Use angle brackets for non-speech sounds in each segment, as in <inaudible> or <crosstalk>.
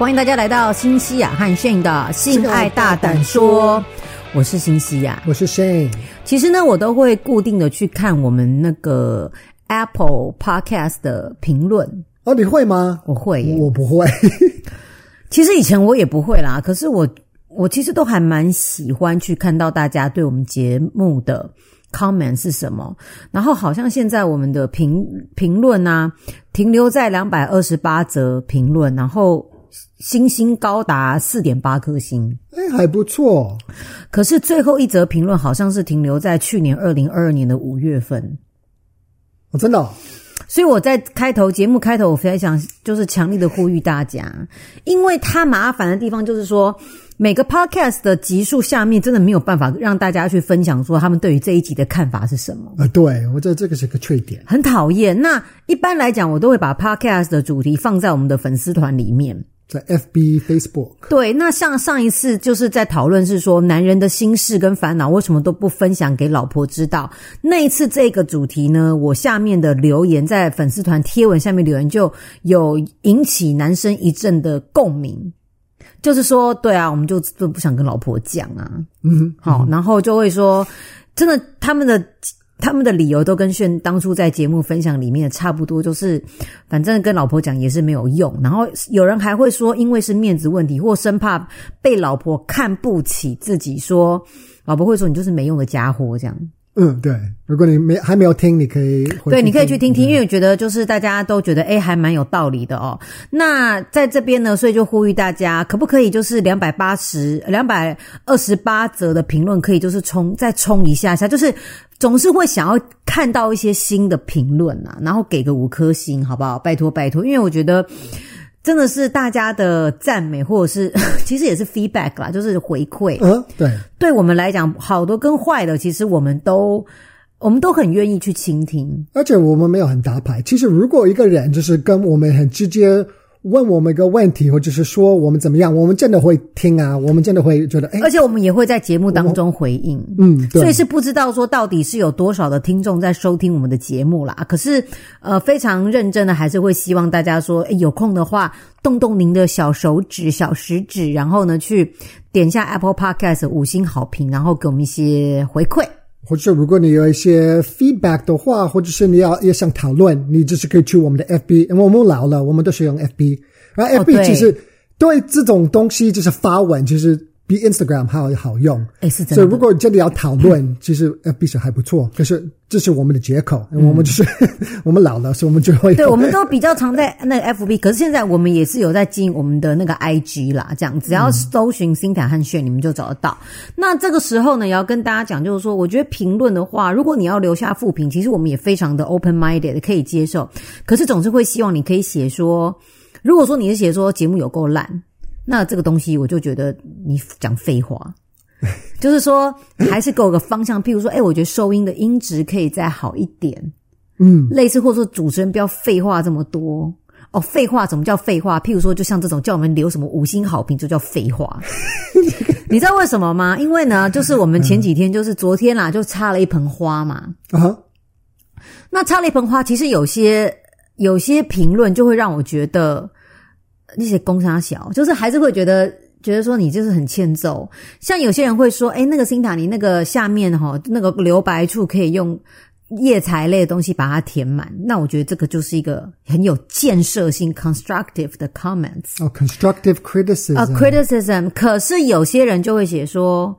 欢迎大家来到新西亚和 Shane 的性爱大胆说。我是新西亚，我是 Shane。其实呢，我都会固定的去看我们那个 Apple Podcast 的评论。哦，你会吗？我会，我不会。<laughs> 其实以前我也不会啦，可是我我其实都还蛮喜欢去看到大家对我们节目的 comment 是什么。然后好像现在我们的评评论啊，停留在两百二十八则评论，然后。星星高达四点八颗星，哎，还不错。可是最后一则评论好像是停留在去年二零二二年的五月份。哦，真的哦？所以我在开头节目开头，我非常想就是强力的呼吁大家，因为它麻烦的地方就是说，每个 podcast 的集数下面真的没有办法让大家去分享说他们对于这一集的看法是什么。啊，对，我觉得这个是个缺点，很讨厌。那一般来讲，我都会把 podcast 的主题放在我们的粉丝团里面。在 FB、Facebook 对，那像上一次就是在讨论是说男人的心事跟烦恼为什么都不分享给老婆知道？那一次这个主题呢，我下面的留言在粉丝团贴文下面留言就有引起男生一阵的共鸣，就是说，对啊，我们就都不想跟老婆讲啊，嗯，好，然后就会说，真的他们的。他们的理由都跟炫当初在节目分享里面的差不多，就是反正跟老婆讲也是没有用。然后有人还会说，因为是面子问题，或生怕被老婆看不起自己，说老婆会说你就是没用的家伙这样。嗯，对。如果你没还没有听，你可以回对，你可以去听听，因为我觉得就是大家都觉得诶还蛮有道理的哦。那在这边呢，所以就呼吁大家，可不可以就是两百八十两百二十八则的评论，可以就是冲再冲一下下，就是总是会想要看到一些新的评论啊，然后给个五颗星，好不好？拜托拜托，因为我觉得。真的是大家的赞美，或者是 <laughs> 其实也是 feedback 啦，就是回馈。嗯，对，对我们来讲，好的跟坏的，其实我们都我们都很愿意去倾听。而且我们没有很打牌。其实如果一个人就是跟我们很直接。问我们一个问题，或者是说我们怎么样，我们真的会听啊，我们真的会觉得，哎，而且我们也会在节目当中回应，嗯，对，所以是不知道说到底是有多少的听众在收听我们的节目啦。可是，呃，非常认真的，还是会希望大家说，哎，有空的话，动动您的小手指、小食指，然后呢，去点一下 Apple Podcast 五星好评，然后给我们一些回馈。或者如果你有一些 feedback 的话，或者是你要也想讨论，你就是可以去我们的 FB，因为我们老了，我们都是用 FB，然后 FB 其实对这种东西就是发文，就是。比 Instagram 还要好用，哎、欸，是真的。所以如果真的要讨论，嗯、<laughs> 其实 FB 是还不错。可是这是我们的借口，嗯、我们就是 <laughs> 我们老了，所以我们就会。对，我们都比较常在 <laughs> 那个 FB，可是现在我们也是有在经营我们的那个 IG 啦。这样，只要搜寻 Cynthia 和你们就找得到。那这个时候呢，也要跟大家讲，就是说，我觉得评论的话，如果你要留下负评，其实我们也非常的 open minded，可以接受。可是总是会希望你可以写说，如果说你是写说节目有够烂。那这个东西我就觉得你讲废话，<laughs> 就是说还是给我个方向，譬如说，哎，我觉得收音的音质可以再好一点，嗯，类似或者说主持人不要废话这么多哦，废话怎么叫废话？譬如说，就像这种叫我们留什么五星好评就叫废话，<laughs> 你知道为什么吗？因为呢，就是我们前几天就是昨天啦，就插了一盆花嘛，啊，那插了一盆花，其实有些有些评论就会让我觉得。那些公差小，就是还是会觉得觉得说你就是很欠揍。像有些人会说，哎，那个辛塔尼那个下面哈，那个留白处可以用叶材类的东西把它填满。那我觉得这个就是一个很有建设性 （constructive） 的 comments。哦，constructive criticism。啊，criticism。可是有些人就会写说，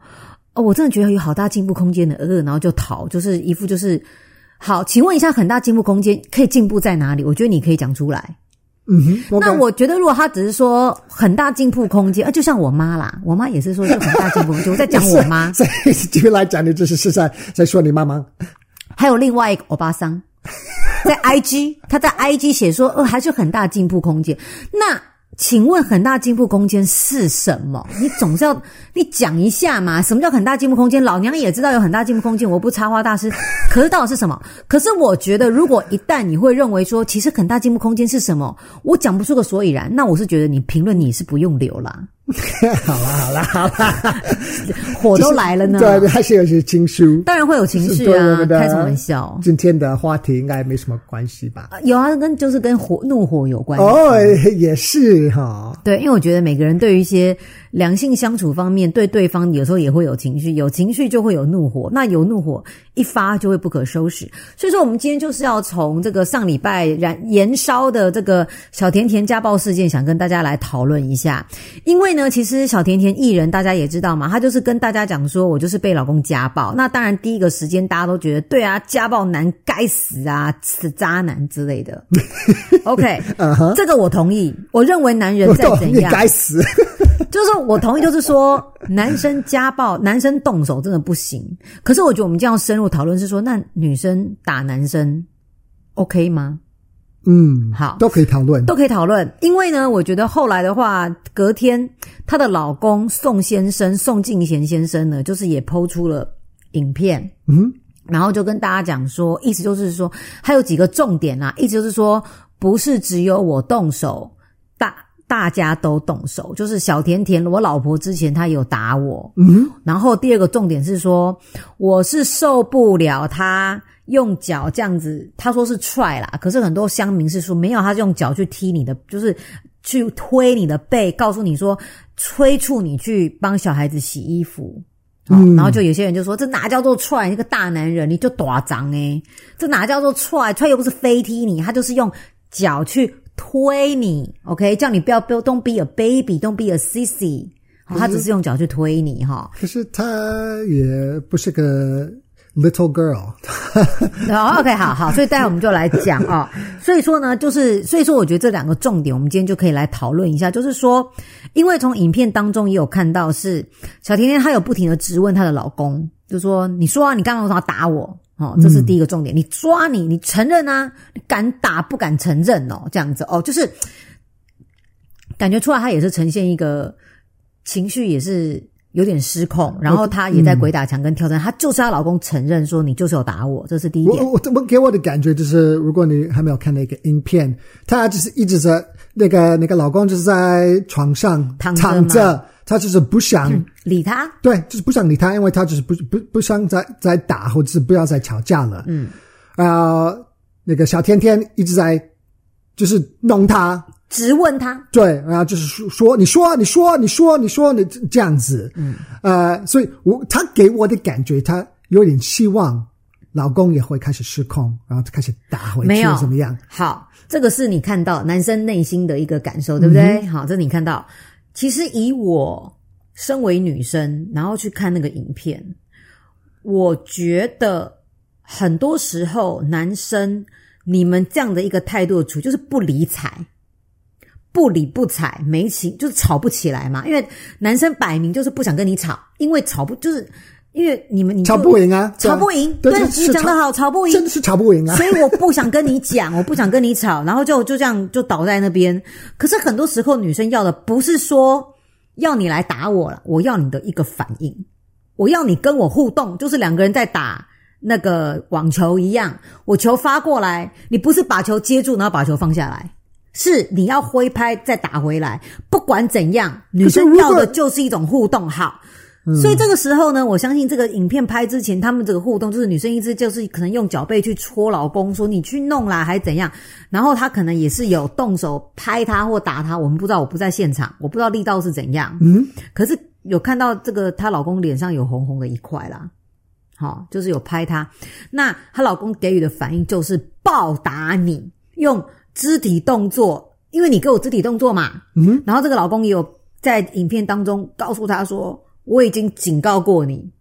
哦，我真的觉得有好大进步空间的，呃，然后就逃，就是一副就是好。请问一下，很大进步空间可以进步在哪里？我觉得你可以讲出来。嗯哼，那我觉得如果他只是说很大进步空间，啊，就像我妈啦，我妈也是说有很大进步空间。我在讲我妈，<laughs> 所以继续来讲，你这是是在在说你妈妈。还有另外一个欧巴桑，在 IG，他在 IG 写说，呃，还是很大进步空间。那。请问很大进步空间是什么？你总是要你讲一下嘛？什么叫很大进步空间？老娘也知道有很大进步空间，我不插花大师。可是到底是什么？可是我觉得，如果一旦你会认为说，其实很大进步空间是什么？我讲不出个所以然，那我是觉得你评论你是不用留啦。<laughs> 好啦好啦好啦，火都来了呢。对，还是有些情绪，当然会有情绪啊。开什么玩笑？今天的话题应该没什么关系吧？有啊，跟就是跟火怒火有关系。哦，也是哈。对，因为我觉得每个人对于一些良性相处方面，对对方有时候也会有情绪，有情绪就会有怒火，那有怒火一发就会不可收拾。所以说，我们今天就是要从这个上礼拜燃燃烧的这个小甜甜家暴事件，想跟大家来讨论一下。因为呢，其实小甜甜艺人大家也知道嘛，她就是跟大家讲说，我就是被老公家暴。那当然，第一个时间大家都觉得，对啊，家暴男该死啊，死渣男之类的。<laughs> OK，这个我同意。我认为男人再怎样，该死。<laughs> 就是我同意，就是说男生家暴，男生动手真的不行。可是我觉得我们这样深入讨论是说，那女生打男生，OK 吗？嗯，好，都可以讨论，都可以讨论。因为呢，我觉得后来的话，隔天她的老公宋先生，宋敬贤先生呢，就是也 PO 出了影片，嗯，然后就跟大家讲说，意思就是说，还有几个重点啊，意思就是说，不是只有我动手，大。家都动手，就是小甜甜，我老婆之前她有打我，嗯，然后第二个重点是说，我是受不了她用脚这样子，她说是踹啦，可是很多乡民是说没有，她是用脚去踢你的，就是去推你的背，告诉你说催促你去帮小孩子洗衣服，嗯，然后就有些人就说这哪叫做踹，那个大男人你就打脏诶，这哪叫做踹，踹又不是飞踢你，他就是用脚去。推你，OK，叫你不要，Don't be a baby，Don't be a sissy，他只是用脚去推你哈。可是他也不是个 little girl。好，<laughs> OK，好好，所以待会我们就来讲啊。所以说呢，就是所以说，我觉得这两个重点，我们今天就可以来讨论一下。就是说，因为从影片当中也有看到，是小甜甜她有不停的质问她的老公，就说：“你说啊，你干嘛为什么要打我？”哦，这是第一个重点。嗯、你抓你，你承认啊？你敢打不敢承认哦？这样子哦，就是感觉出来，他也是呈现一个情绪，也是有点失控。然后她也在鬼打墙跟挑战，她、嗯、就是她老公承认说你就是有打我，这是第一点。我我我给我的感觉就是，如果你还没有看那个影片，她就是一直在那个那个老公就是在床上躺着，躺着他就是不想、嗯、理他，对，就是不想理他，因为他就是不不不想再再打，或者是不要再吵架了。嗯，啊、呃，那个小天天一直在就是弄他，直问他，对，然后就是说说，你说，你说，你说，你说，你这样子，嗯，呃，所以我他给我的感觉，他有点希望老公也会开始失控，然后开始打回去，怎么样？好，这个是你看到男生内心的一个感受，对不对？嗯、好，这是你看到。其实以我身为女生，然后去看那个影片，我觉得很多时候男生你们这样的一个态度处就是不理睬，不理不睬，没情就是吵不起来嘛。因为男生摆明就是不想跟你吵，因为吵不就是因为你们你吵不赢啊，吵不赢。对，对，你讲得好，吵不赢，真的是吵不赢啊。所以我不想跟你讲，我不想跟你吵，然后就就这样就倒在那边。可是很多时候女生要的不是说要你来打我了，我要你的一个反应，我要你跟我互动，就是两个人在打那个网球一样，我球发过来，你不是把球接住然后把球放下来，是你要挥拍再打回来。不管怎样，女生要的就是一种互动，好。所以这个时候呢，我相信这个影片拍之前，他们这个互动就是女生一直就是可能用脚背去戳老公，说你去弄啦，还是怎样？然后他可能也是有动手拍他或打他，我们不知道，我不在现场，我不知道力道是怎样。嗯，可是有看到这个她老公脸上有红红的一块啦，好，就是有拍他。那她老公给予的反应就是暴打你，用肢体动作，因为你给我肢体动作嘛。嗯，然后这个老公也有在影片当中告诉她说。我已经警告过你。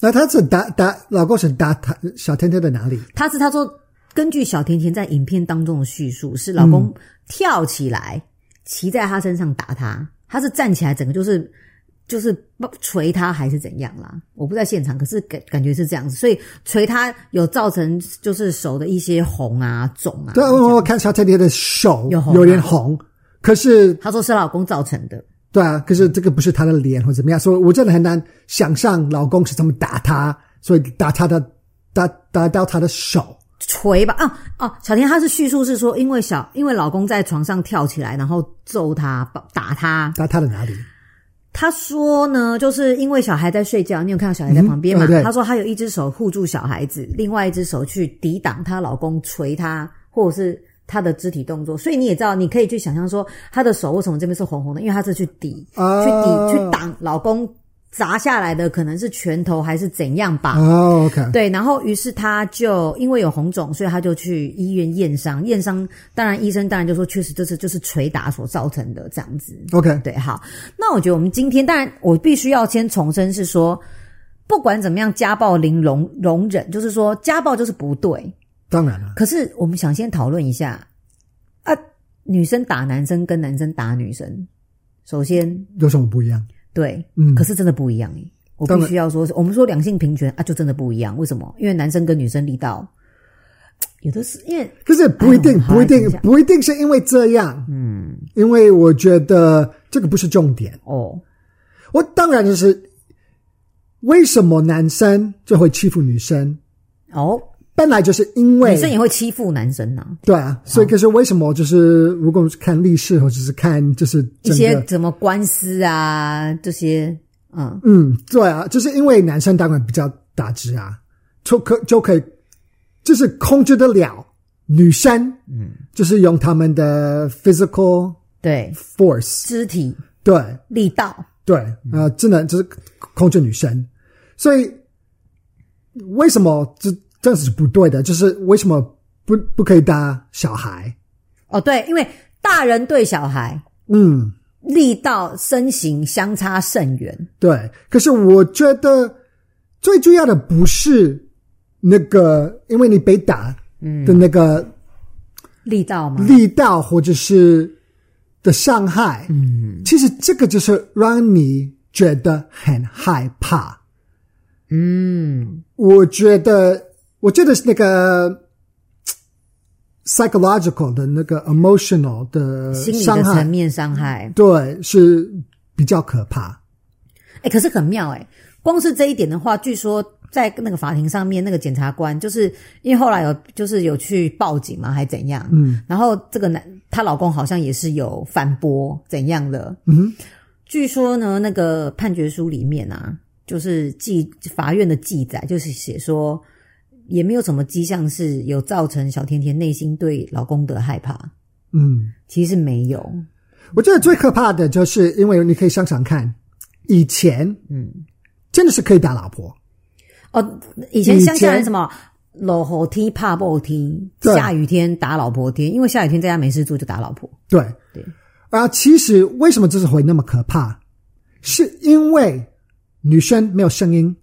那他是打打老公是打他小甜甜在哪里？他是他说，根据小甜甜在影片当中的叙述，是老公跳起来骑在他身上打他，他是站起来整个就是就是捶他还是怎样啦？我不在现场，可是感感觉是这样子，所以捶他有造成就是手的一些红啊肿啊。对，我我看小甜甜的手有红，有点红，可是他说是老公造成的。对啊，可是这个不是他的脸或怎么样，所以我真的很难想象老公是怎么打他，所以打他的打打到他的手。锤吧，啊哦，小天他是叙述是说，因为小因为老公在床上跳起来，然后揍他，打他，打他的哪里？他说呢，就是因为小孩在睡觉，你有看到小孩在旁边嘛？嗯、他说他有一只手护住小孩子，另外一只手去抵挡她老公锤他，或者是他的肢体动作。所以你也知道，你可以去想象说，他的手为什么这边是红红的？因为他是去抵、哦、去抵、去挡老公。砸下来的可能是拳头还是怎样吧？哦、oh，OK，对，然后于是他就因为有红肿，所以他就去医院验伤。验伤，当然医生当然就说，确实这是就是捶打所造成的这样子。OK，对，好。那我觉得我们今天，当然我必须要先重申是说，不管怎么样，家暴零容容忍，就是说家暴就是不对。当然了。可是我们想先讨论一下啊，女生打男生跟男生打女生，首先有什么不一样？对，嗯，可是真的不一样诶。我必须要说，我们说两性平权啊，就真的不一样。为什么？因为男生跟女生力道有的是，因为可是不一定，不一定，不一定是因为这样。嗯，因为我觉得这个不是重点哦。我当然就是为什么男生就会欺负女生？哦，本来就是因为女生也会欺负男生呐。对啊，所以可是为什么就是如果是看历史或者是看就是一些什么官司啊这些。嗯嗯，对啊，就是因为男生当然比较大只啊，就可就可以，就是控制得了女生，嗯，就是用他们的 physical 对。force 肢体。对。力道。对啊，呃，只能就是控制女生，所以为什么这这样子是不对的？就是为什么不不可以打小孩？哦，对，因为大人对小孩，嗯。力道身形相差甚远，对。可是我觉得最重要的不是那个，因为你被打的那个、嗯、力道吗？力道或者是的伤害，嗯，其实这个就是让你觉得很害怕。嗯，我觉得，我觉得是那个。psychological 的那个 emotional 的心理的层面伤害，对，是比较可怕。哎、欸，可是很妙哎、欸，光是这一点的话，据说在那个法庭上面，那个检察官就是因为后来有就是有去报警嘛，还怎样？嗯，然后这个男她老公好像也是有反驳怎样的？嗯，据说呢，那个判决书里面啊，就是记法院的记载，就是写说。也没有什么迹象是有造成小甜甜内心对老公的害怕。嗯，其实没有。我觉得最可怕的就是，因为你可以想想看，以前，嗯，真的是可以打老婆。哦，以前乡下人什么落雨天怕暴天，下雨天打老婆天，因为下雨天在家没事做就打老婆。对对。啊，其实为什么这次会那么可怕？是因为女生没有声音。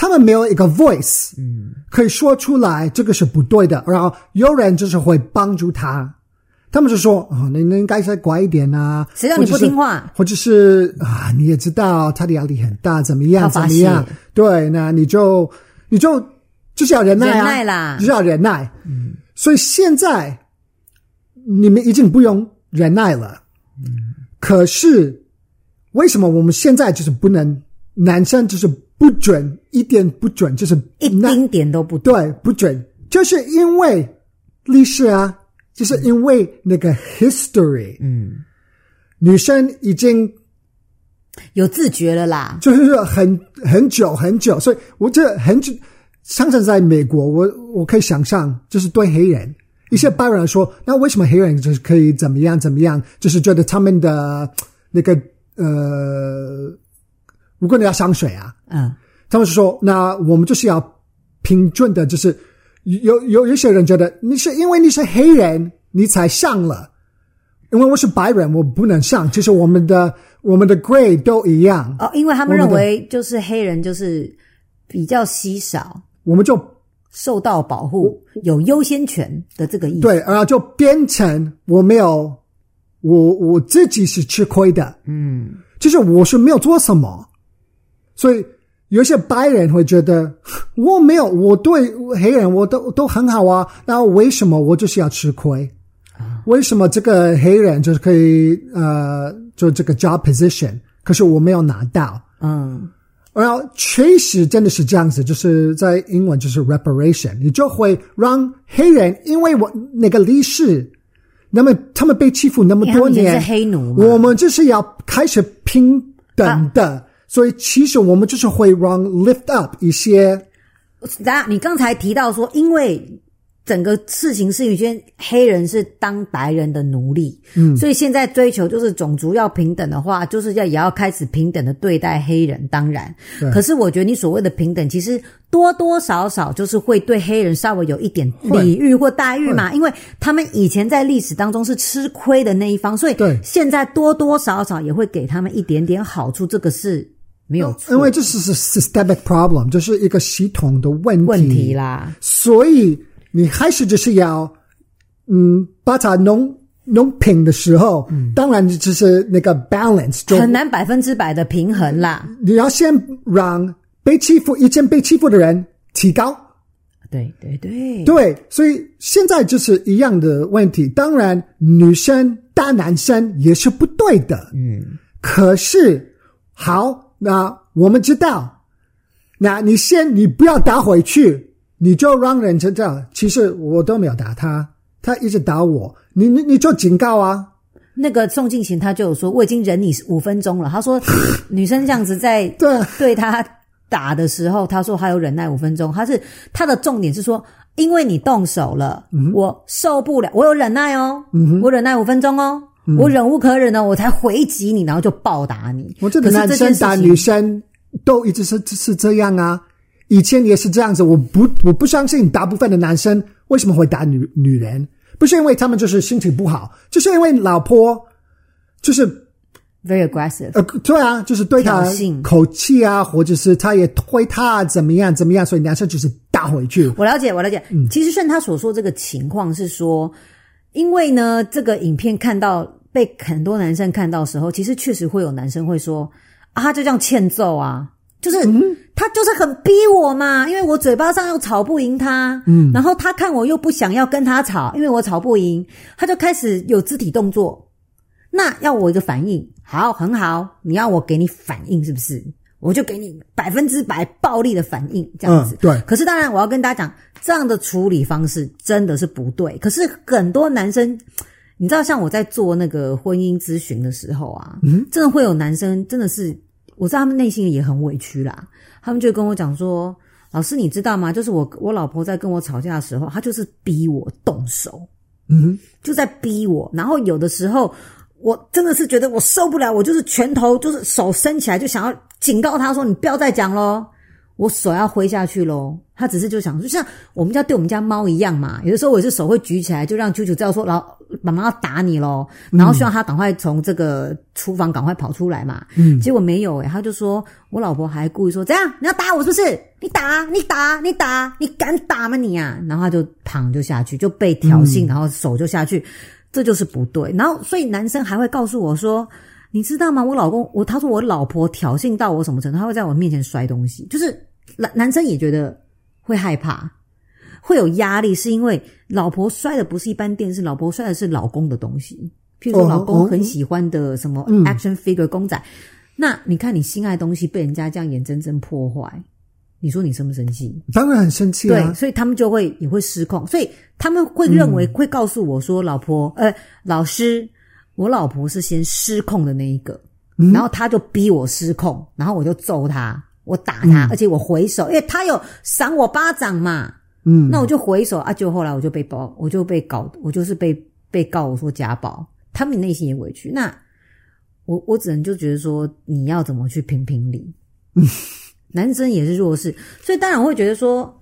他们没有一个 voice，嗯，可以说出来这个是不对的，然后有人就是会帮助他，他们就说啊，你、哦、你应该再乖一点啊，谁让你不听话？或者是，或者是啊，你也知道他的压力很大，怎么样怎么样？对，那你就你就就是要忍耐啊，忍耐啦，就是要忍耐。嗯，所以现在你们已经不用忍耐了。嗯，可是为什么我们现在就是不能？男生就是。不准，一点不准，就是一丁点都不对，不准，就是因为历史啊，就是因为那个 history，嗯，女生已经有自觉了啦，就是说很很久很久，所以我这很久，常常在美国，我我可以想象，就是对黑人一些白人说，那为什么黑人就是可以怎么样怎么样，就是觉得他们的那个呃。如果你要上水啊，嗯，他们是说，那我们就是要平均的，就是有有有些人觉得你是因为你是黑人，你才上了，因为我是白人，我不能上。其实我们的我们的 grade 都一样哦，因为他们认为就是黑人就是比较稀少，我们就受到保护，有优先权的这个意思。对，然后就变成我没有，我我自己是吃亏的，嗯，就是我是没有做什么。所以有些白人会觉得我没有，我对黑人我都都很好啊，那为什么我就是要吃亏？为什么这个黑人就是可以呃就这个 job position，可是我没有拿到？嗯，然后确实真的是这样子，就是在英文就是 reparation，你就会让黑人因为我那个历史，那么他们被欺负那么多年，是黑奴，我们就是要开始平等的，啊、所以其实我们就是会让 lift up 一些。然后你刚才提到说，因为。整个事情是，一件黑人是当白人的奴隶，嗯，所以现在追求就是种族要平等的话，就是要也要开始平等的对待黑人。当然，可是我觉得你所谓的平等，其实多多少少就是会对黑人稍微有一点礼遇或待遇嘛，因为他们以前在历史当中是吃亏的那一方，所以对现在多多少少也会给他们一点点好处。这个是没有错，因为这是是 systemic problem，就是一个系统的问题问题啦，所以。你开始就是要，嗯，把它弄弄平的时候，嗯，当然就是那个 balance 就很难百分之百的平衡啦。你要先让被欺负、以前被欺负的人提高。对对对对，所以现在就是一样的问题。当然，女生打男生也是不对的。嗯，可是好，那我们知道，那你先你不要打回去。你就让人知道，其实我都没有打他，他一直打我。你你你就警告啊！那个宋敬勤他就有说，我已经忍你五分钟了。他说，<laughs> 女生这样子在对对他打的时候，他说还有忍耐五分钟。他是他的重点是说，因为你动手了，嗯、我受不了，我有忍耐哦，嗯、我忍耐五分钟哦，嗯、我忍无可忍呢，我才回击你，然后就暴打你。我觉得男生打女生都一直是是这样啊。以前也是这样子，我不我不相信大部分的男生为什么会打女女人，不是因为他们就是心情不好，就是因为老婆就是 very aggressive，呃，对啊，就是对他口气啊，或者是他也推他怎么样怎么样，所以男生就是打回去。我了解，我了解。嗯，其实像他所说这个情况是说，因为呢，这个影片看到被很多男生看到的时候，其实确实会有男生会说啊，他就这样欠揍啊。就是、嗯、他就是很逼我嘛，因为我嘴巴上又吵不赢他，嗯，然后他看我又不想要跟他吵，因为我吵不赢，他就开始有肢体动作。那要我一个反应，好，很好，你要我给你反应是不是？我就给你百分之百暴力的反应，这样子。嗯、对。可是当然，我要跟大家讲，这样的处理方式真的是不对。可是很多男生，你知道，像我在做那个婚姻咨询的时候啊，嗯，真的会有男生真的是。我知道他们内心也很委屈啦，他们就跟我讲说：“老师，你知道吗？就是我我老婆在跟我吵架的时候，她就是逼我动手，嗯，就在逼我。然后有的时候，我真的是觉得我受不了，我就是拳头就是手伸起来，就想要警告他说：你不要再讲喽。”我手要挥下去喽，他只是就想，就像我们家对我们家猫一样嘛。有的时候我也是手会举起来，就让啾啾知道说，然后妈妈要打你喽，然后希望他赶快从这个厨房赶快跑出来嘛。嗯，结果没有诶、欸、他就说我老婆还故意说，怎样你要打我是不是？你打你打你打你敢打吗你啊？然后他就躺就下去，就被挑衅，然后手就下去，这就是不对。然后所以男生还会告诉我说，你知道吗？我老公我他说我老婆挑衅到我什么程度？他会在我面前摔东西，就是。男男生也觉得会害怕，会有压力，是因为老婆摔的不是一般电视，老婆摔的是老公的东西，譬如说老公很喜欢的什么 action figure 公仔。哦哦嗯、那你看你心爱的东西被人家这样眼睁睁破坏，你说你生不生气？当然很生气啊！对，所以他们就会也会失控，所以他们会认为、嗯、会告诉我说，老婆，呃，老师，我老婆是先失控的那一个，嗯、然后他就逼我失控，然后我就揍他。我打他，嗯、而且我回手，因为他有赏我巴掌嘛，嗯，那我就回首啊，就后来我就被包，我就被搞，我就是被被告我说家暴，他们内心也委屈，那我我只能就觉得说，你要怎么去评评理？嗯，<laughs> 男生也是弱势，所以当然我会觉得说，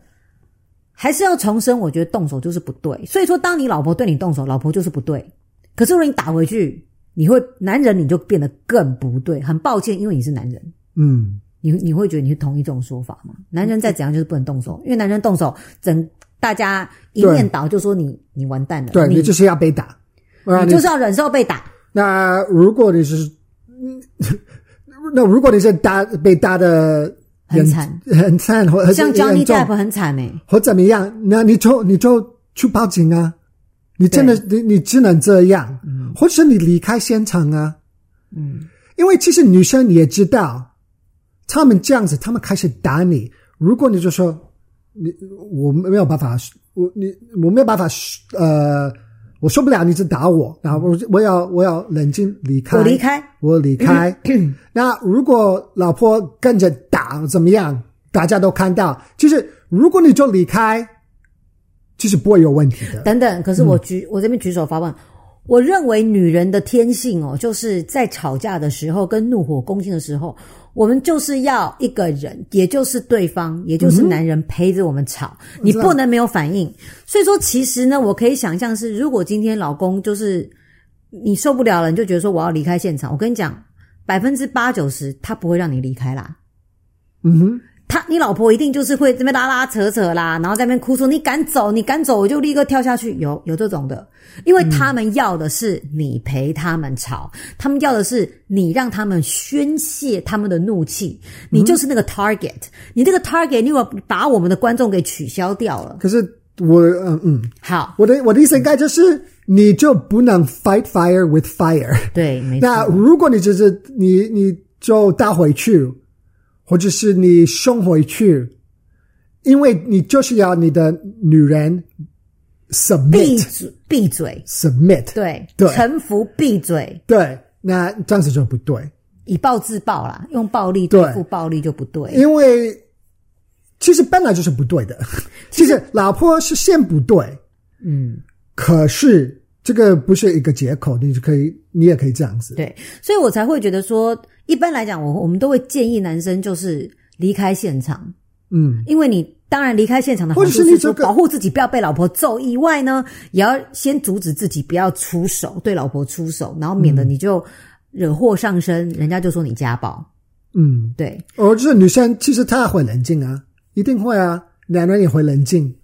还是要重申，我觉得动手就是不对，所以说当你老婆对你动手，老婆就是不对，可是如果你打回去，你会男人你就变得更不对，很抱歉，因为你是男人，嗯。你你会觉得你是同意这种说法吗？男人再怎样就是不能动手，因为男人动手，整大家一面倒就说你你完蛋了。对，你就是要被打，你就是要忍受被打。那如果你是，那如果你是打被打的很惨很惨，或像 Johnny Depp 很惨诶，或怎么样？那你就你就去报警啊！你真的你你只能这样，或者你离开现场啊。嗯，因为其实女生也知道。他们这样子，他们开始打你。如果你就说你我没有办法，我你我没有办法，呃，我受不了，你只打我，然后我我要我要冷静离开，我离开，我离开。<clears throat> 那如果老婆跟着打怎么样？大家都看到，其实如果你就离开，其实不会有问题的。等等，可是我举、嗯、我这边举手发问。我认为女人的天性哦，就是在吵架的时候跟怒火攻心的时候，我们就是要一个人，也就是对方，也就是男人陪着我们吵，嗯、你不能没有反应。所以说，其实呢，我可以想象是，如果今天老公就是你受不了了，你就觉得说我要离开现场。我跟你讲，百分之八九十他不会让你离开啦。嗯哼。他，你老婆一定就是会这边拉拉扯扯啦，然后在那边哭说：“你敢走，你敢走，我就立刻跳下去。”有有这种的，因为他们要的是你陪他们吵，嗯、他们要的是你让他们宣泄他们的怒气，你就是那个 target，、嗯、你这个 target，你如果把我们的观众给取消掉了。可是我，嗯嗯，好，我的我的意思应该就是，你就不能 fight fire with fire。对，没错。那如果你只是你，你就打回去。或者是你凶回去，因为你就是要你的女人 submit，闭嘴，闭嘴，submit，对对，臣服，闭嘴，对，那这样子就不对，以暴制暴啦，用暴力对。付暴力就不对，因为其实本来就是不对的，<laughs> 其实老婆是先不对，嗯，可是这个不是一个借口，你就可以，你也可以这样子，对，所以我才会觉得说。一般来讲，我我们都会建议男生就是离开现场，嗯，因为你当然离开现场的好处是说保护自己不要被老婆揍以外呢，也要先阻止自己不要出手对老婆出手，然后免得你就惹祸上身，人家就说你家暴，嗯，对。哦，就是女生其实她会冷静啊，一定会啊，两人也会冷静。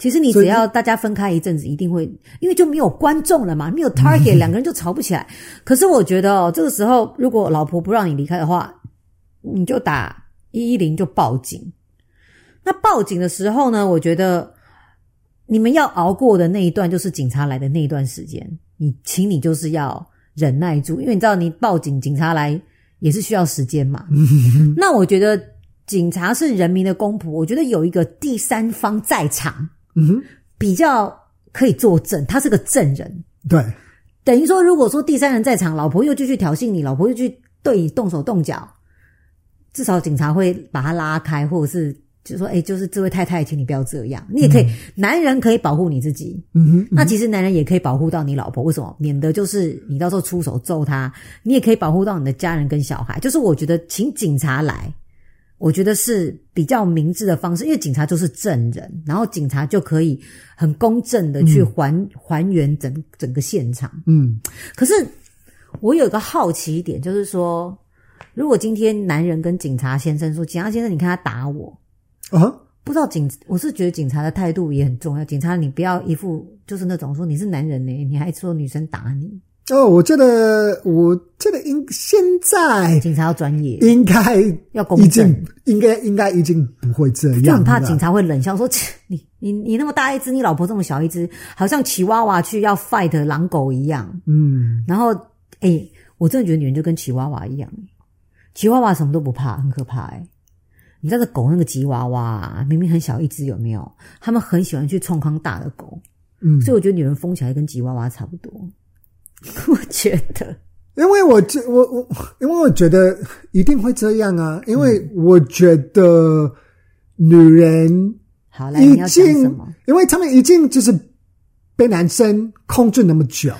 其实你只要大家分开一阵子，一定会，因为就没有观众了嘛，没有 target，两个人就吵不起来。可是我觉得哦，这个时候如果老婆不让你离开的话，你就打一一零就报警。那报警的时候呢，我觉得你们要熬过的那一段，就是警察来的那一段时间，你请你就是要忍耐住，因为你知道你报警，警察来也是需要时间嘛。<laughs> 那我觉得警察是人民的公仆，我觉得有一个第三方在场。嗯哼，比较可以作证，他是个证人。对，等于说，如果说第三人在场，老婆又继续挑衅你，老婆又去对你动手动脚，至少警察会把他拉开，或者是就说：“哎，就是这位太太，请你不要这样。”你也可以，嗯、男人可以保护你自己。嗯哼，那其实男人也可以保护到你老婆，为什么？免得就是你到时候出手揍他，你也可以保护到你的家人跟小孩。就是我觉得，请警察来。我觉得是比较明智的方式，因为警察就是证人，然后警察就可以很公正的去还、嗯、还原整整个现场。嗯，可是我有一个好奇一点，就是说，如果今天男人跟警察先生说：“警察先生，你看他打我。”啊，不知道警，我是觉得警察的态度也很重要。警察，你不要一副就是那种说你是男人呢，你还说女生打你。哦，我觉得，我觉得应现在警察要专业，应该要公正，应该应该已经不会这样。就很怕警察会冷笑说：“切，你你你那么大一只，你老婆这么小一只，好像奇娃娃去要 fight 狼狗一样。”嗯，然后，哎，我真的觉得女人就跟奇娃娃一样，奇娃娃什么都不怕，很可怕哎。你知道这狗那个吉娃娃明明很小一只，有没有？他们很喜欢去冲康大的狗，嗯，所以我觉得女人疯起来跟吉娃娃差不多。<laughs> 我觉得，因为我这我我，因为我觉得一定会这样啊！因为我觉得女人好来，你要讲什么？因为他们已经就是被男生控制那么久，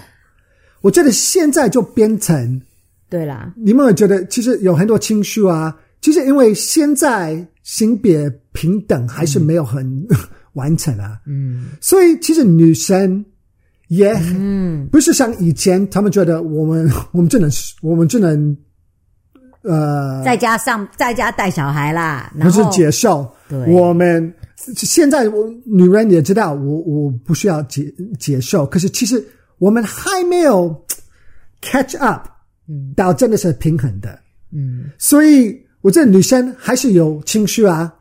我觉得现在就变成对啦。你们有觉得其实有很多情绪啊？其实因为现在性别平等还是没有很、嗯、完成啊，嗯，所以其实女生。也、嗯，不是像以前，他们觉得我们 <laughs> 我们只能我们只能呃，在家上在家带小孩啦，不是接受。对，我们现在我女人也知道，我我不需要接接受。可是其实我们还没有 catch up，嗯，到真的是平衡的，嗯。所以我觉得女生还是有情绪啊。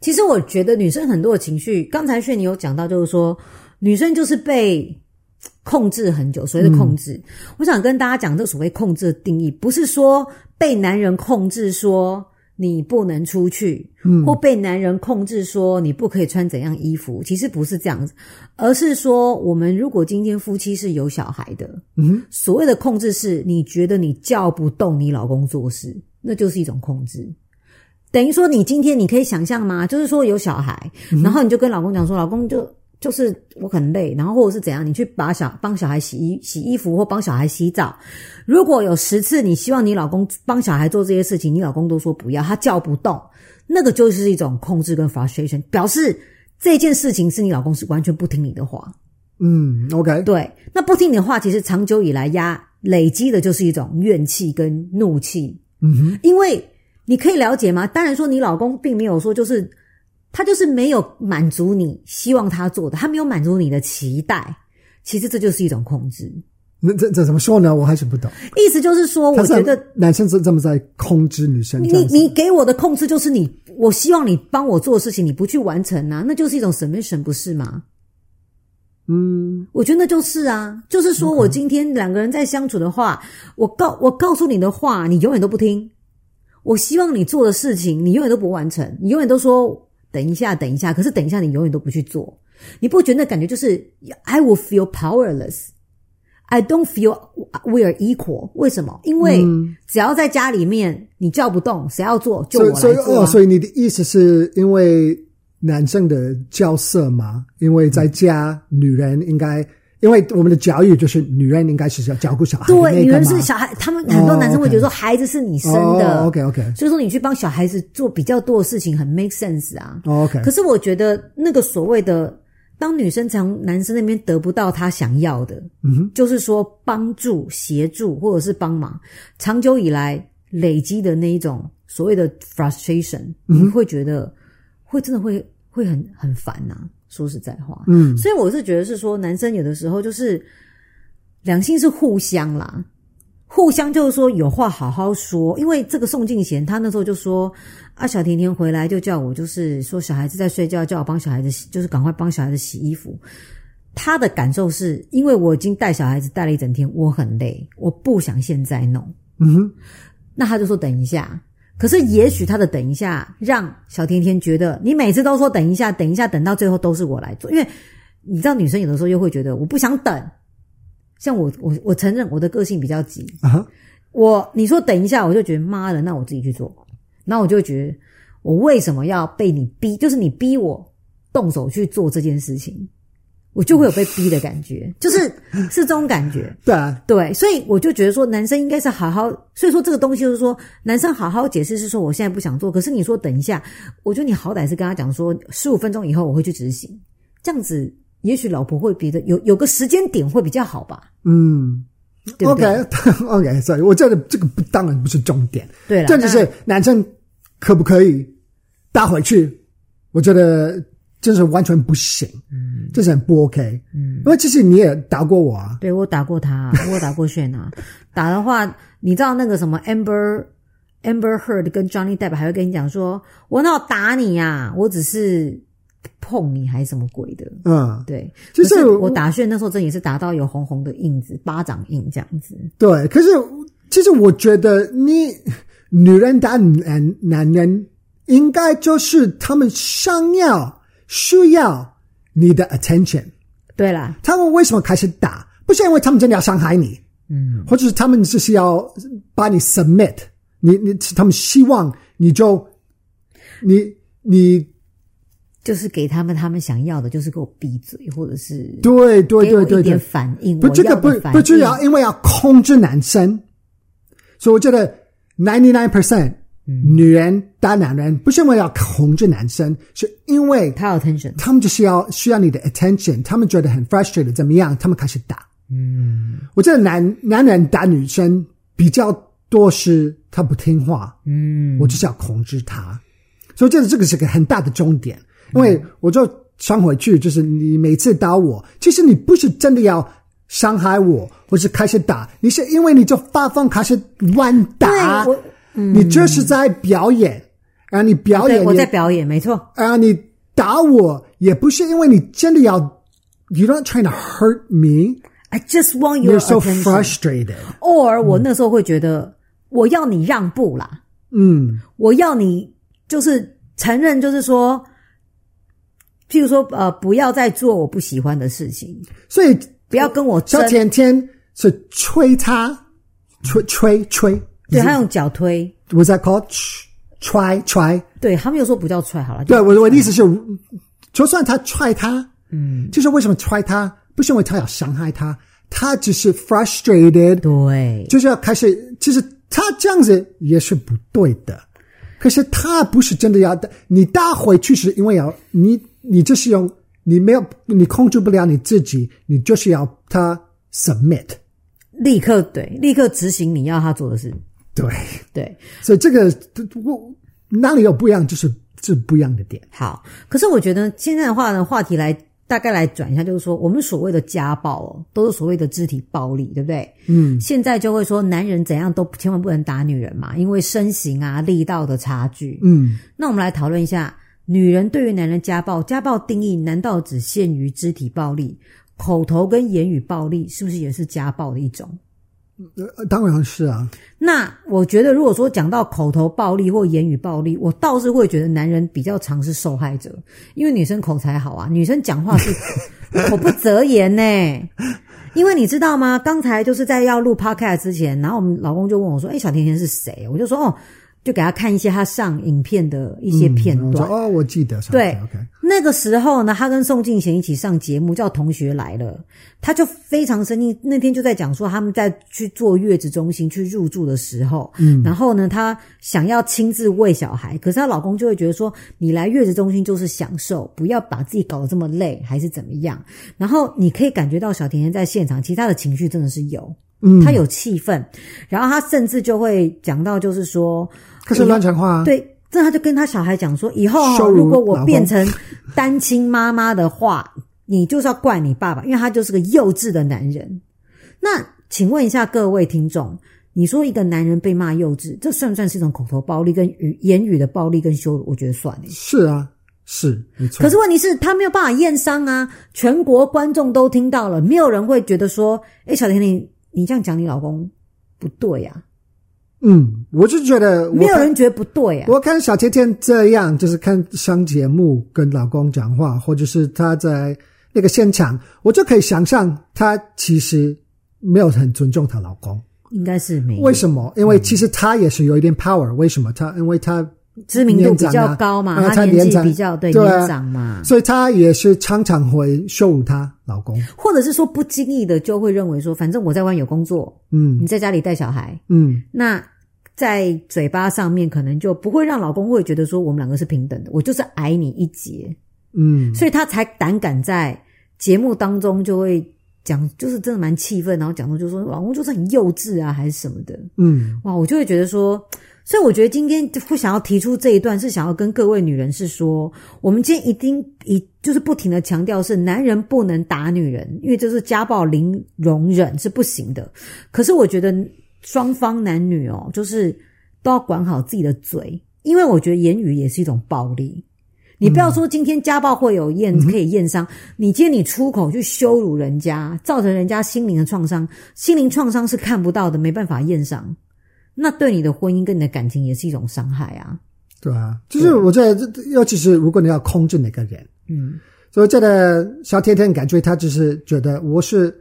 其实我觉得女生很多的情绪，刚才炫你有讲到，就是说。女生就是被控制很久，所谓的控制。嗯、我想跟大家讲，这所谓控制的定义，不是说被男人控制说，说你不能出去，嗯，或被男人控制说你不可以穿怎样衣服，其实不是这样子，而是说我们如果今天夫妻是有小孩的，嗯，所谓的控制是你觉得你叫不动你老公做事，那就是一种控制。等于说你今天你可以想象吗？就是说有小孩，然后你就跟老公讲说，老公就。就是我很累，然后或者是怎样，你去把小帮小孩洗衣洗衣服或帮小孩洗澡。如果有十次你希望你老公帮小孩做这些事情，你老公都说不要，他叫不动，那个就是一种控制跟 frustration，表示这件事情是你老公是完全不听你的话。嗯，OK，对，那不听你的话，其实长久以来压累积的就是一种怨气跟怒气。嗯哼，因为你可以了解吗？当然说你老公并没有说就是。他就是没有满足你希望他做的，他没有满足你的期待。其实这就是一种控制。那这这怎么说呢？我还是不懂。意思就是说，我觉得男生是这么在控制女生。你你给我的控制就是你，我希望你帮我做的事情，你不去完成啊，那就是一种 submission，不是吗？嗯，我觉得那就是啊，就是说我今天两个人在相处的话，我告我告诉你的话，你永远都不听。我希望你做的事情，你永远都不完成，你永远都说。等一下，等一下。可是等一下，你永远都不去做，你不觉得那感觉就是 I will feel powerless. I don't feel we are equal. 为什么？因为只要在家里面你叫不动，谁要做就我来做啊。所以，所以，哦，所以你的意思是因为男生的角色嘛？因为在家，女人应该。因为我们的教育就是女人应该是要照顾小孩，对，女人是小孩。他们很多男生会觉得说孩子是你生的，OK OK。所以说你去帮小孩子做比较多的事情，很 make sense 啊，OK。可是我觉得那个所谓的当女生从男生那边得不到他想要的，嗯哼，就是说帮助、协助或者是帮忙，长久以来累积的那一种所谓的 frustration，你会觉得会真的会会很很烦呐。说实在话，嗯，所以我是觉得是说，男生有的时候就是两性是互相啦，互相就是说有话好好说。因为这个宋敬贤他那时候就说啊，小甜甜回来就叫我，就是说小孩子在睡觉，叫我帮小孩子洗，就是赶快帮小孩子洗衣服。他的感受是因为我已经带小孩子带了一整天，我很累，我不想现在弄。嗯哼，那他就说等一下。可是，也许他的等一下让小甜甜觉得，你每次都说等一下，等一下，等到最后都是我来做，因为你知道，女生有的时候又会觉得我不想等。像我，我我承认我的个性比较急啊。Uh huh. 我你说等一下，我就觉得妈的，那我自己去做。那我就觉得，我为什么要被你逼？就是你逼我动手去做这件事情。我就会有被逼的感觉，就是是这种感觉。<laughs> 对啊，对，所以我就觉得说，男生应该是好好。所以说这个东西就是说，男生好好解释是说，我现在不想做。可是你说等一下，我觉得你好歹是跟他讲说，十五分钟以后我会去执行，这样子也许老婆会觉得有有个时间点会比较好吧。嗯对对，OK <laughs> OK，所以我觉得这个不当然不是重点。对了，这就是男生可不可以搭回去？我觉得。真是完全不行，嗯，这是很不 OK，嗯，因为其实你也打过我啊，对，我打过他，<laughs> 我打过炫啊，打的话，你知道那个什么 Amber Amber Heard 跟 Johnny Depp 还会跟你讲说，我哪有打你呀，我只是碰你还是什么鬼的，嗯，对，就是我打炫那时候真也是打到有红红的印子，巴掌印这样子，对，可是其实我觉得你女人打男男人，应该就是他们想要。需要你的 attention，对啦，他们为什么开始打？不是因为他们真的要伤害你，嗯，或者是他们就是要把你 submit，你你他们希望你就你你就是给他们他们想要的，就是给我闭嘴，或者是对对对对对。反应，不这个不不就要因为要控制男生，所以我觉得 ninety nine percent。女人打男人不是因为要控制男生，是因为他要 attention，他们就是要需要你的 attention，他们觉得很 frustrated，怎么样？他们开始打。嗯，我觉得男男人打女生比较多是他不听话，嗯，我就是要控制他，所以我觉得这个是个很大的重点。因为我就想回去，就是你每次打我，其实你不是真的要伤害我，或是开始打，你是因为你就发疯开始乱打。嗯、你这是在表演，然后你表演，我在表演，没错。然后你打我，也不是因为你真的要，You're not trying to hurt me. I just want your attention. You're so frustrated. Or 我那时候会觉得，我要你让步啦。嗯，我要你就是承认，就是说，譬如说，呃，不要再做我不喜欢的事情，所以不要跟我争。小甜甜是吹他，吹吹吹，对，他用脚推。Was that called try try？对，他们又说不叫踹好了。对，我我的意思是，就算他踹他，嗯，就是为什么踹他？不是因为他要伤害他，他只是 frustrated，对，就是要开始。其实他这样子也是不对的，可是他不是真的要你打回去，是因为要你，你就是用你没有你控制不了你自己，你就是要他 submit，立刻对，立刻执行你要他做的事，对对，所以这个我哪里有不一样，就是是不一样的点。好，可是我觉得现在的话呢，话题来。大概来转一下，就是说，我们所谓的家暴哦，都是所谓的肢体暴力，对不对？嗯，现在就会说，男人怎样都千万不能打女人嘛，因为身形啊、力道的差距。嗯，那我们来讨论一下，女人对于男人家暴，家暴定义难道只限于肢体暴力？口头跟言语暴力是不是也是家暴的一种？呃，当然是啊。那我觉得，如果说讲到口头暴力或言语暴力，我倒是会觉得男人比较常是受害者，因为女生口才好啊，女生讲话是 <laughs> 口不择言呢。因为你知道吗？刚才就是在要录 podcast 之前，然后我们老公就问我说：“哎，小甜甜是谁？”我就说：“哦。”就给他看一些他上影片的一些片段。嗯、哦，我记得。对.那个时候呢，他跟宋敬贤一起上节目，叫《同学来了》，他就非常生气。那天就在讲说，他们在去坐月子中心去入住的时候，嗯，然后呢，他想要亲自喂小孩，可是她老公就会觉得说，你来月子中心就是享受，不要把自己搞得这么累，还是怎么样？然后你可以感觉到小甜甜在现场，其实他的情绪真的是有，嗯，他有气愤，然后他甚至就会讲到，就是说。可是乱讲话啊！对，这他就跟他小孩讲说：“以后如果我变成单亲妈妈的话，你就是要怪你爸爸，因为他就是个幼稚的男人。”那请问一下各位听众，你说一个男人被骂幼稚，这算不算是一种口头暴力跟语言语的暴力跟羞辱？我觉得算。是啊，是没错。可是问题是，他没有办法验伤啊！全国观众都听到了，没有人会觉得说：“诶，小甜甜，你这样讲你老公不对呀。”嗯，我就觉得没有人觉得不对啊。我看小甜甜这样，就是看上节目跟老公讲话，或者是她在那个现场，我就可以想象她其实没有很尊重她老公。应该是没有。为什么？因为其实她也是有一点 power。为什么？她因为她知名度比较高嘛，她年纪比较对年长嘛，所以她也是常常会羞辱她老公，或者是说不经意的就会认为说，反正我在外面有工作，嗯，你在家里带小孩，嗯，那。在嘴巴上面，可能就不会让老公会觉得说我们两个是平等的，我就是矮你一截，嗯，所以他才胆敢在节目当中就会讲，就是真的蛮气愤，然后讲到就说老公就是很幼稚啊，还是什么的，嗯，哇，我就会觉得说，所以我觉得今天会想要提出这一段，是想要跟各位女人是说，我们今天一定一就是不停的强调是男人不能打女人，因为这是家暴零容忍是不行的，可是我觉得。双方男女哦，就是都要管好自己的嘴，因为我觉得言语也是一种暴力。你不要说今天家暴会有验、嗯、可以验伤，你今天你出口去羞辱人家，造成人家心灵的创伤，心灵创伤是看不到的，没办法验伤。那对你的婚姻跟你的感情也是一种伤害啊。对啊，就是我觉得，尤其是如果你要控制那个人，嗯，所以这个小甜甜感觉他只是觉得我是。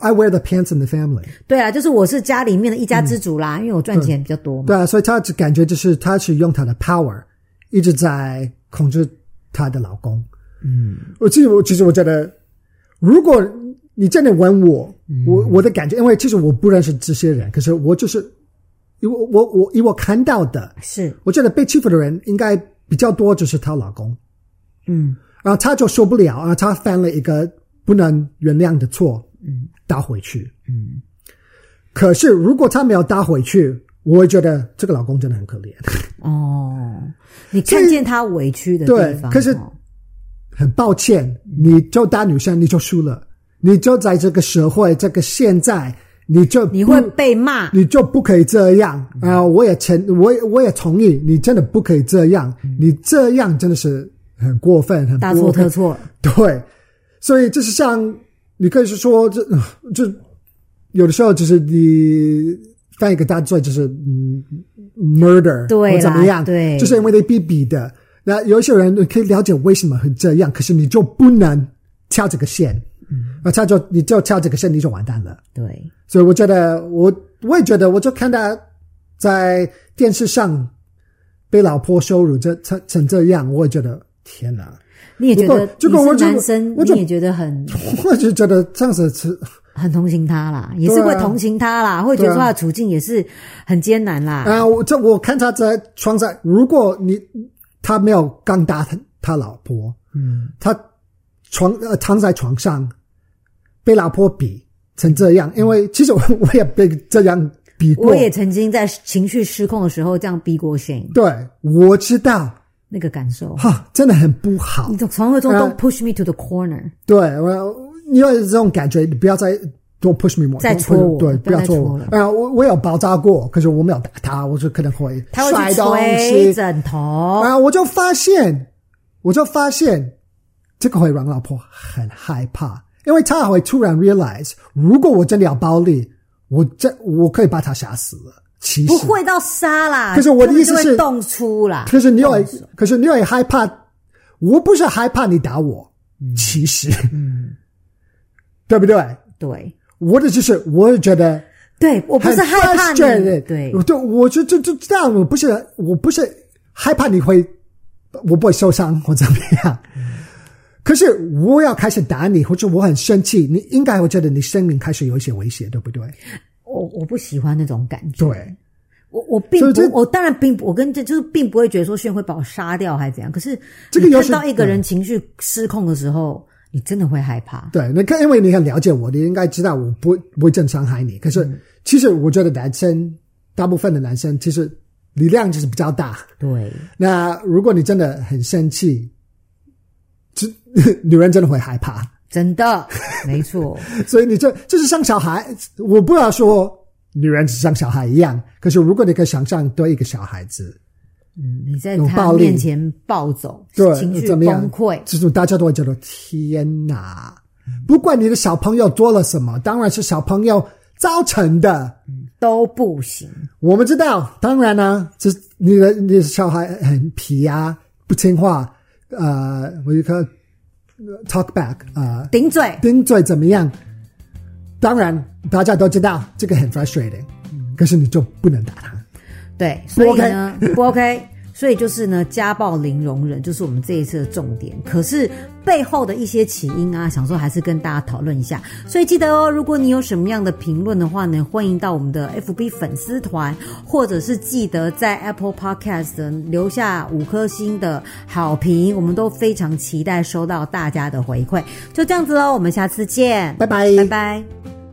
I wear the pants in the family。对啊，就是我是家里面的一家之主啦，嗯、因为我赚钱比较多嘛。对啊，所以他就感觉就是他是用他的 power 一直在控制他的老公。嗯，我其实我其实我觉得，如果你真的问我，嗯、我我的感觉，因为其实我不认识这些人，可是我就是，因为我我以我看到的，是我觉得被欺负的人应该比较多，就是她老公。嗯，然后她就受不了，然后他犯了一个不能原谅的错。嗯，打回去。嗯，可是如果他没有搭回去，我会觉得这个老公真的很可怜。哦，你看见他委屈的地方。对，可是很抱歉，你就打女生，你就输了。你就在这个社会，这个现在，你就你会被骂，你就不可以这样啊！呃，我也承，我也我也同意，你真的不可以这样。你这样真的是很过分，很大错特错。对，所以就是像。你可以是说，<sighs> 这这有的时候就是你犯一个大罪，就是嗯，murder，对或怎么样，对，就是因为你逼逼的。那有一些人你可以了解为什么会这样，可是你就不能跳这个线，嗯，那他就你就跳这个线，你就完蛋了。对，所以我觉得我我也觉得，我就看他在电视上被老婆羞辱这成成这样，我也觉得天哪！你也觉得就跟我男生，你也觉得很，<laughs> 我就觉得这样子是很同情他啦，也是会同情他啦，会觉得说他的处境也是很艰难啦。啊，我这我看他在床上，如果你。他没有刚打他他老婆，嗯，他床呃躺在床上，被老婆比成这样，因为其实我 <laughs> 我也被这样逼过，我也曾经在情绪失控的时候这样逼过 Shane。对，我知道那个感受，哈，真的很不好。你从何中东 push me to the corner，对，我因为这种感觉，你不要再。Don't push me more，再戳我，对，不要戳我。啊，我我有爆炸过，可是我没有打他，我就可能会摔东西、枕头。啊，我就发现，我就发现这个会让老婆很害怕，因为他会突然 realize，如果我真的要暴力，我这我可以把他杀死了。其实不会到杀啦，可是我的意思是动粗啦。可是你会，可是你会害怕，我不是害怕你打我，嗯、其实，嗯，对不对？对。我的就是，我也觉得，对我不是害怕你，对，对，对，我就就就这样，我不是，我不是害怕你会，我不会受伤或怎么样。可是我要开始打你，或者我很生气，你应该会觉得你生命开始有一些威胁，对不对？我我不喜欢那种感觉。对，我我并不，我当然并不我跟这就是并不会觉得说炫会把我杀掉还是怎样。可是这个看到一个人情绪失控的时候。你真的会害怕？对，你看，因为你很了解我，你应该知道我不不会正伤害你。可是，嗯、其实我觉得男生大部分的男生其实力量就是比较大。对，<laughs> 那如果你真的很生气，这 <laughs> 女人真的会害怕，真的 <laughs> 没错。所以你这就是像小孩，我不要说女人只像小孩一样，可是如果你可以想象对一个小孩子。嗯，你在他面前暴走，对，情绪崩溃，这种大家都会觉得天哪！不管你的小朋友做了什么，当然是小朋友造成的，都不行。我们知道，当然呢、啊，这你的你的小孩很皮啊，不听话，呃，我一个 talk back 啊、呃，顶嘴，顶嘴怎么样？当然，大家都知道这个很 frustrating，可是你就不能打他。对，所以呢，不 OK，, 不 OK 所以就是呢，家暴零容忍，就是我们这一次的重点。可是背后的一些起因啊，想说还是跟大家讨论一下。所以记得哦，如果你有什么样的评论的话呢，欢迎到我们的 FB 粉丝团，或者是记得在 Apple Podcast 留下五颗星的好评，我们都非常期待收到大家的回馈。就这样子喽，我们下次见，拜拜，拜拜。